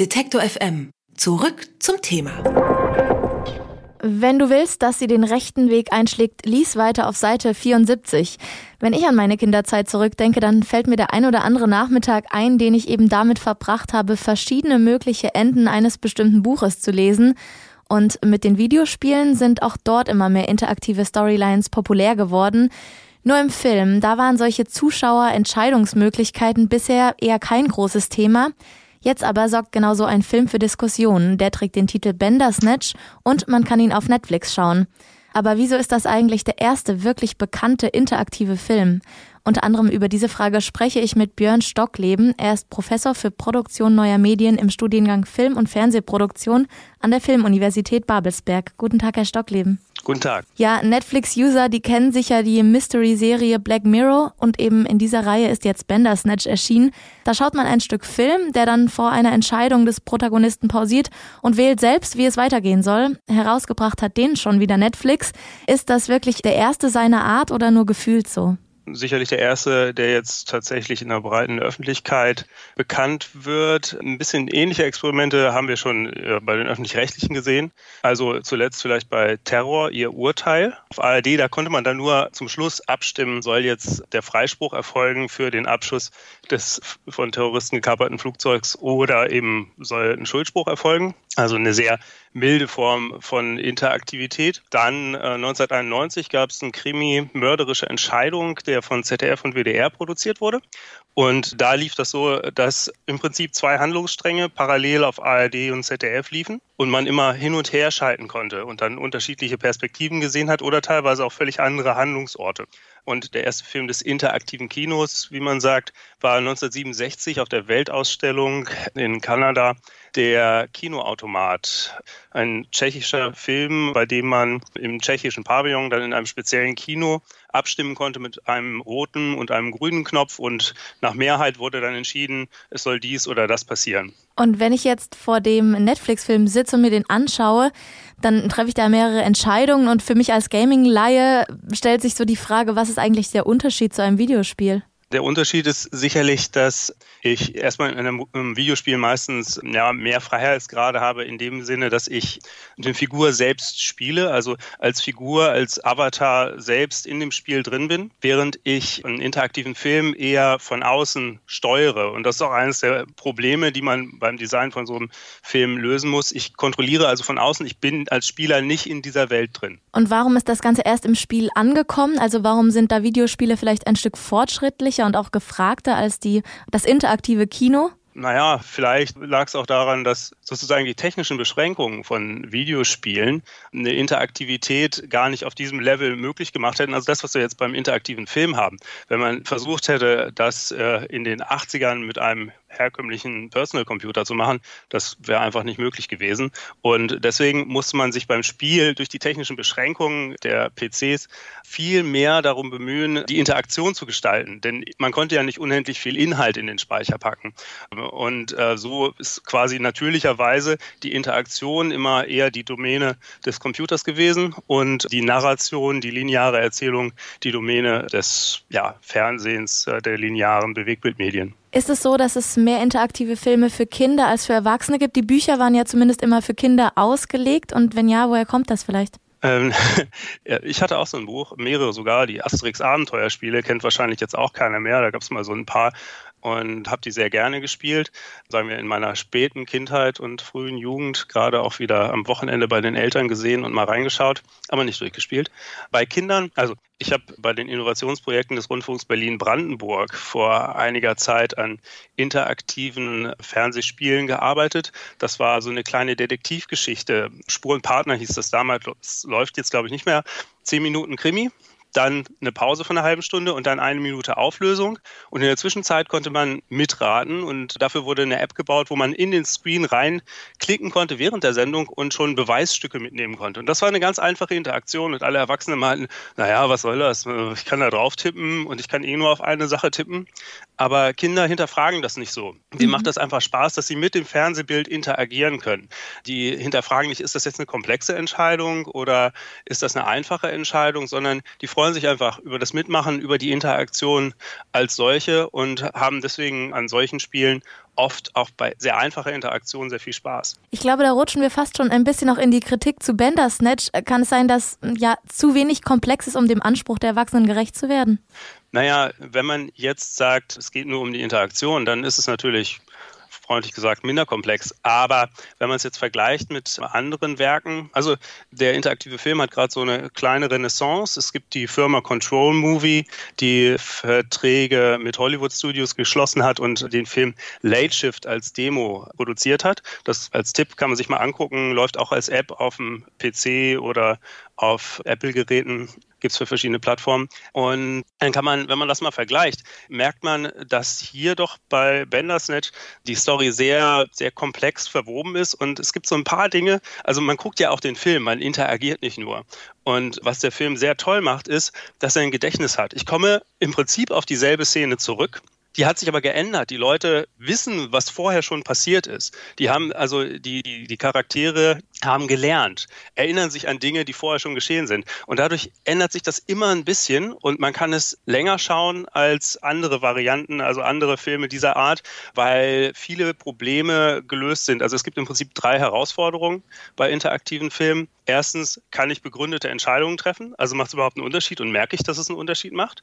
Detektor FM. Zurück zum Thema. Wenn du willst, dass sie den rechten Weg einschlägt, lies weiter auf Seite 74. Wenn ich an meine Kinderzeit zurückdenke, dann fällt mir der ein oder andere Nachmittag ein, den ich eben damit verbracht habe, verschiedene mögliche Enden eines bestimmten Buches zu lesen. Und mit den Videospielen sind auch dort immer mehr interaktive Storylines populär geworden. Nur im Film, da waren solche Zuschauerentscheidungsmöglichkeiten bisher eher kein großes Thema. Jetzt aber sorgt genau so ein Film für Diskussionen. Der trägt den Titel Bandersnatch und man kann ihn auf Netflix schauen. Aber wieso ist das eigentlich der erste wirklich bekannte interaktive Film? Unter anderem über diese Frage spreche ich mit Björn Stockleben. Er ist Professor für Produktion neuer Medien im Studiengang Film- und Fernsehproduktion an der Filmuniversität Babelsberg. Guten Tag, Herr Stockleben. Guten Tag. Ja, Netflix-User, die kennen sicher die Mystery-Serie Black Mirror und eben in dieser Reihe ist jetzt Bandersnatch erschienen. Da schaut man ein Stück Film, der dann vor einer Entscheidung des Protagonisten pausiert und wählt selbst, wie es weitergehen soll. Herausgebracht hat den schon wieder Netflix. Ist das wirklich der erste seiner Art oder nur gefühlt so? Sicherlich der erste, der jetzt tatsächlich in der breiten Öffentlichkeit bekannt wird. Ein bisschen ähnliche Experimente haben wir schon äh, bei den öffentlich-rechtlichen gesehen. Also zuletzt vielleicht bei Terror, ihr Urteil. Auf ARD, da konnte man dann nur zum Schluss abstimmen, soll jetzt der Freispruch erfolgen für den Abschuss des von Terroristen gekaperten Flugzeugs oder eben soll ein Schuldspruch erfolgen. Also eine sehr milde Form von Interaktivität. Dann äh, 1991 gab es ein Krimi Mörderische Entscheidung, der von ZDF und WDR produziert wurde. Und da lief das so, dass im Prinzip zwei Handlungsstränge parallel auf ARD und ZDF liefen und man immer hin und her schalten konnte und dann unterschiedliche Perspektiven gesehen hat oder teilweise auch völlig andere Handlungsorte. Und der erste Film des interaktiven Kinos, wie man sagt, war 1967 auf der Weltausstellung in Kanada der Kinoautomat. Ein tschechischer Film, bei dem man im tschechischen Pavillon dann in einem speziellen Kino abstimmen konnte mit einem roten und einem grünen Knopf und nach Mehrheit wurde dann entschieden, es soll dies oder das passieren. Und wenn ich jetzt vor dem Netflix-Film sitze und mir den anschaue, dann treffe ich da mehrere Entscheidungen und für mich als Gaming-Laie stellt sich so die Frage, was ist eigentlich der Unterschied zu einem Videospiel? Der Unterschied ist sicherlich, dass ich erstmal in einem Videospiel meistens ja, mehr Freiheitsgrade habe, in dem Sinne, dass ich eine Figur selbst spiele, also als Figur, als Avatar selbst in dem Spiel drin bin, während ich einen interaktiven Film eher von außen steuere. Und das ist auch eines der Probleme, die man beim Design von so einem Film lösen muss. Ich kontrolliere also von außen, ich bin als Spieler nicht in dieser Welt drin. Und warum ist das Ganze erst im Spiel angekommen? Also warum sind da Videospiele vielleicht ein Stück fortschrittlicher und auch gefragter als die, das interaktive Kino? Naja, vielleicht lag es auch daran, dass sozusagen die technischen Beschränkungen von Videospielen eine Interaktivität gar nicht auf diesem Level möglich gemacht hätten. Also das, was wir jetzt beim interaktiven Film haben. Wenn man versucht hätte, das äh, in den 80ern mit einem herkömmlichen Personal Computer zu machen. Das wäre einfach nicht möglich gewesen. Und deswegen musste man sich beim Spiel durch die technischen Beschränkungen der PCs viel mehr darum bemühen, die Interaktion zu gestalten. Denn man konnte ja nicht unendlich viel Inhalt in den Speicher packen. Und äh, so ist quasi natürlicherweise die Interaktion immer eher die Domäne des Computers gewesen und die Narration, die lineare Erzählung die Domäne des ja, Fernsehens, äh, der linearen Bewegtbildmedien. Ist es so, dass es mehr interaktive Filme für Kinder als für Erwachsene gibt? Die Bücher waren ja zumindest immer für Kinder ausgelegt. Und wenn ja, woher kommt das vielleicht? Ähm, ich hatte auch so ein Buch, mehrere sogar, die Asterix Abenteuerspiele, kennt wahrscheinlich jetzt auch keiner mehr. Da gab es mal so ein paar und habe die sehr gerne gespielt. Sagen wir in meiner späten Kindheit und frühen Jugend, gerade auch wieder am Wochenende bei den Eltern gesehen und mal reingeschaut, aber nicht durchgespielt. Bei Kindern, also ich habe bei den Innovationsprojekten des Rundfunks Berlin-Brandenburg vor einiger Zeit an interaktiven Fernsehspielen gearbeitet. Das war so eine kleine Detektivgeschichte. Spurenpartner hieß das damals, läuft jetzt glaube ich nicht mehr. Zehn Minuten Krimi dann eine Pause von einer halben Stunde und dann eine Minute Auflösung. Und in der Zwischenzeit konnte man mitraten und dafür wurde eine App gebaut, wo man in den Screen reinklicken konnte während der Sendung und schon Beweisstücke mitnehmen konnte. Und das war eine ganz einfache Interaktion und alle Erwachsenen meinten, naja, was soll das? Ich kann da drauf tippen und ich kann eh nur auf eine Sache tippen. Aber Kinder hinterfragen das nicht so. Denen mhm. macht das einfach Spaß, dass sie mit dem Fernsehbild interagieren können. Die hinterfragen nicht, ist das jetzt eine komplexe Entscheidung oder ist das eine einfache Entscheidung, sondern die freuen sich einfach über das Mitmachen, über die Interaktion als solche und haben deswegen an solchen Spielen oft auch bei sehr einfacher Interaktion sehr viel Spaß. Ich glaube, da rutschen wir fast schon ein bisschen auch in die Kritik zu Bandersnatch. Kann es sein, dass ja zu wenig komplex ist, um dem Anspruch der Erwachsenen gerecht zu werden? Naja, wenn man jetzt sagt, es geht nur um die Interaktion, dann ist es natürlich freundlich gesagt minder komplex. Aber wenn man es jetzt vergleicht mit anderen Werken, also der interaktive Film hat gerade so eine kleine Renaissance. Es gibt die Firma Control Movie, die Verträge mit Hollywood Studios geschlossen hat und den Film Late Shift als Demo produziert hat. Das als Tipp kann man sich mal angucken, läuft auch als App auf dem PC oder auf Apple-Geräten gibt es für verschiedene Plattformen. Und dann kann man, wenn man das mal vergleicht, merkt man, dass hier doch bei Bandersnatch die Story sehr, sehr komplex verwoben ist. Und es gibt so ein paar Dinge, also man guckt ja auch den Film, man interagiert nicht nur. Und was der Film sehr toll macht, ist, dass er ein Gedächtnis hat. Ich komme im Prinzip auf dieselbe Szene zurück die hat sich aber geändert. Die Leute wissen, was vorher schon passiert ist. Die haben also die, die, die Charaktere haben gelernt, erinnern sich an Dinge, die vorher schon geschehen sind. Und dadurch ändert sich das immer ein bisschen und man kann es länger schauen als andere Varianten, also andere Filme dieser Art, weil viele Probleme gelöst sind. Also es gibt im Prinzip drei Herausforderungen bei interaktiven Filmen. Erstens, kann ich begründete Entscheidungen treffen? Also macht es überhaupt einen Unterschied und merke ich, dass es einen Unterschied macht?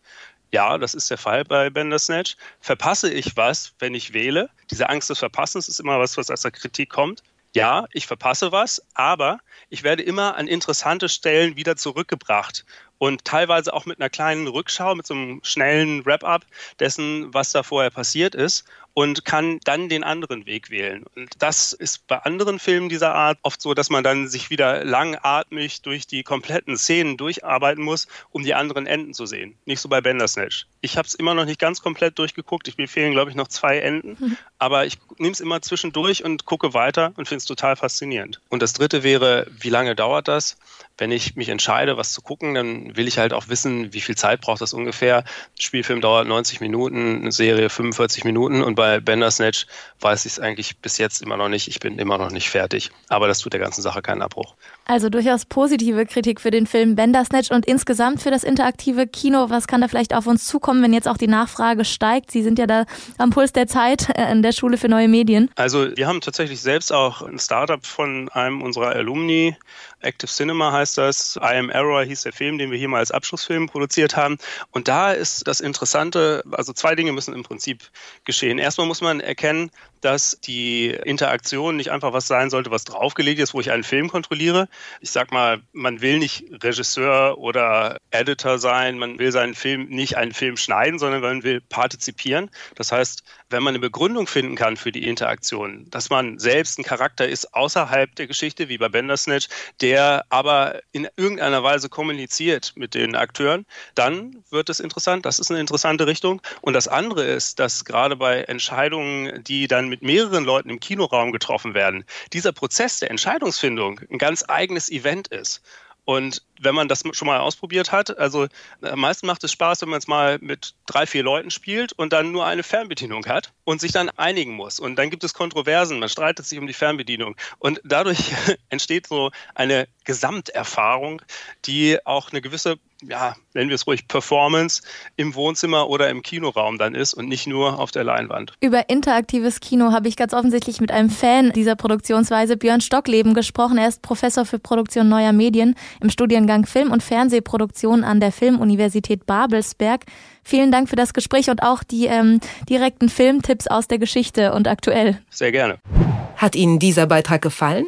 Ja, das ist der Fall bei Bandersnatch. Verpasse ich was, wenn ich wähle? Diese Angst des Verpassens ist immer was, was aus der Kritik kommt. Ja, ich verpasse was, aber ich werde immer an interessante Stellen wieder zurückgebracht und teilweise auch mit einer kleinen Rückschau, mit so einem schnellen Wrap-up dessen, was da vorher passiert ist und kann dann den anderen Weg wählen. Und das ist bei anderen Filmen dieser Art oft so, dass man dann sich wieder langatmig durch die kompletten Szenen durcharbeiten muss, um die anderen Enden zu sehen. Nicht so bei Bandersnatch. Ich habe es immer noch nicht ganz komplett durchgeguckt. Ich mir fehlen, glaube ich, noch zwei Enden. Mhm. Aber ich nehme es immer zwischendurch und gucke weiter und finde es total faszinierend. Und das dritte wäre, wie lange dauert das? Wenn ich mich entscheide, was zu gucken, dann will ich halt auch wissen, wie viel Zeit braucht das ungefähr. Spielfilm dauert 90 Minuten, eine Serie 45 Minuten und bei bei Bandersnatch weiß ich es eigentlich bis jetzt immer noch nicht. Ich bin immer noch nicht fertig. Aber das tut der ganzen Sache keinen Abbruch. Also durchaus positive Kritik für den Film Bandersnatch und insgesamt für das interaktive Kino. Was kann da vielleicht auf uns zukommen, wenn jetzt auch die Nachfrage steigt? Sie sind ja da am Puls der Zeit äh, in der Schule für neue Medien. Also wir haben tatsächlich selbst auch ein Startup von einem unserer Alumni Active Cinema heißt das. I Am Error hieß der Film, den wir hier mal als Abschlussfilm produziert haben. Und da ist das Interessante, also zwei Dinge müssen im Prinzip geschehen. Erstmal muss man erkennen, dass die Interaktion nicht einfach was sein sollte, was draufgelegt ist, wo ich einen Film kontrolliere. Ich sag mal, man will nicht Regisseur oder Editor sein, man will seinen Film nicht einen Film schneiden, sondern man will partizipieren. Das heißt, wenn man eine Begründung finden kann für die Interaktion, dass man selbst ein Charakter ist außerhalb der Geschichte, wie bei Bandersnatch, der aber in irgendeiner Weise kommuniziert mit den Akteuren, dann wird es interessant. Das ist eine interessante Richtung. Und das andere ist, dass gerade bei Entscheidungen, die dann mit mehreren Leuten im Kinoraum getroffen werden, dieser Prozess der Entscheidungsfindung ein ganz eigenes Event ist. Und wenn man das schon mal ausprobiert hat, also am meisten macht es Spaß, wenn man es mal mit drei, vier Leuten spielt und dann nur eine Fernbedienung hat und sich dann einigen muss. Und dann gibt es Kontroversen, man streitet sich um die Fernbedienung. Und dadurch entsteht so eine Gesamterfahrung, die auch eine gewisse ja, nennen wir es ruhig, Performance im Wohnzimmer oder im Kinoraum dann ist und nicht nur auf der Leinwand. Über interaktives Kino habe ich ganz offensichtlich mit einem Fan dieser Produktionsweise, Björn Stockleben, gesprochen. Er ist Professor für Produktion neuer Medien im Studiengang Film- und Fernsehproduktion an der Filmuniversität Babelsberg. Vielen Dank für das Gespräch und auch die ähm, direkten Filmtipps aus der Geschichte und aktuell. Sehr gerne. Hat Ihnen dieser Beitrag gefallen?